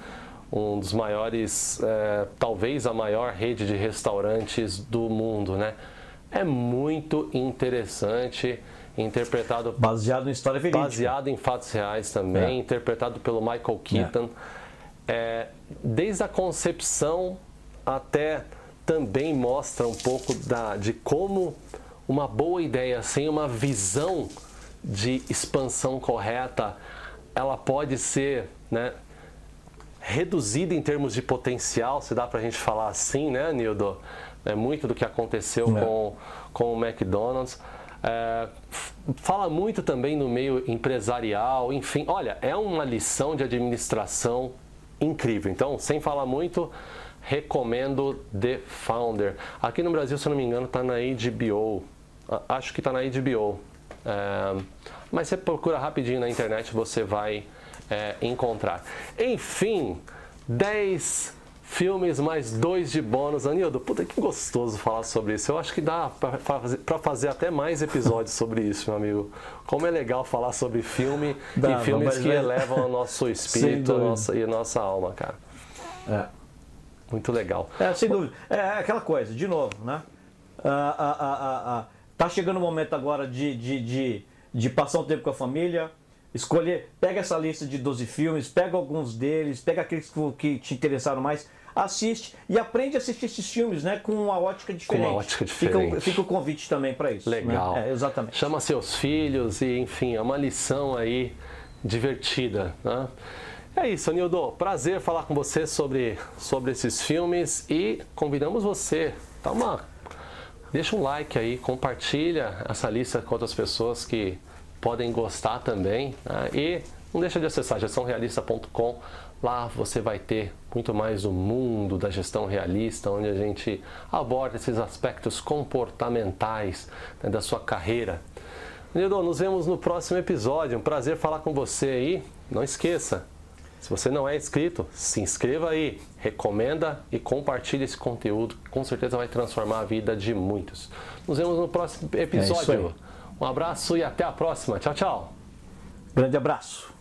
Um dos maiores, é, talvez a maior rede de restaurantes do mundo, né? É muito interessante, interpretado Baseado em história verídica. baseado em fatos reais também, É. interpretado pelo Michael Keaton. É, desde a concepção até também mostra um pouco da, de como uma boa ideia sem uma visão de expansão correta, ela pode ser, né, reduzida em termos de potencial, se dá para a gente falar assim, né, Nildo? É muito do que aconteceu É. com, com o McDonald's. É, fala muito também no meio empresarial, enfim. Olha, é uma lição de administração incrível. Então, sem falar muito, recomendo The Founder. Aqui no Brasil, se eu não me engano, está na HBO. Acho que está na HBO. É, mas você procura rapidinho na internet, você vai é, encontrar. Enfim, 10 filmes mais dois de bônus. Anildo, puta que gostoso falar sobre isso. Eu acho que dá para fazer, pra fazer até mais episódios sobre isso, meu amigo. Como é legal falar sobre filme Dá, e filmes que é- elevam o nosso espírito nossa, e a nossa alma, cara. É. Muito legal. É, sem dúvida. É aquela coisa, de novo, né? Ah, ah, ah, ah, ah. Tá chegando o momento agora de, de, de, de passar um tempo com a família, escolher, pega essa lista de 12 filmes, pega alguns deles, pega aqueles que, te interessaram mais, assiste e aprende a assistir esses filmes, né? Com uma ótica diferente. ótica Fica, diferente. o- fica o convite também para isso. né? Legal. É, exatamente. Chama seus filhos e, enfim, é uma lição aí divertida. Né? É isso, Nildo. Prazer falar com você sobre, sobre esses filmes e convidamos você. Dá uma, deixa um like aí, compartilha essa lista com outras pessoas que podem gostar também. né? E não deixa de acessar gestãorealista.com. Lá você vai ter muito mais do mundo da gestão realista, onde a gente aborda esses aspectos comportamentais né, da sua carreira. Nildo, nos vemos no próximo episódio. Um prazer falar com você aí. Não esqueça, se você não é inscrito, se inscreva aí, recomenda e compartilhe esse conteúdo, que com certeza vai transformar a vida de muitos. Nos vemos no próximo É episódio. aí. Um abraço e até a próxima. Tchau, tchau. Grande abraço.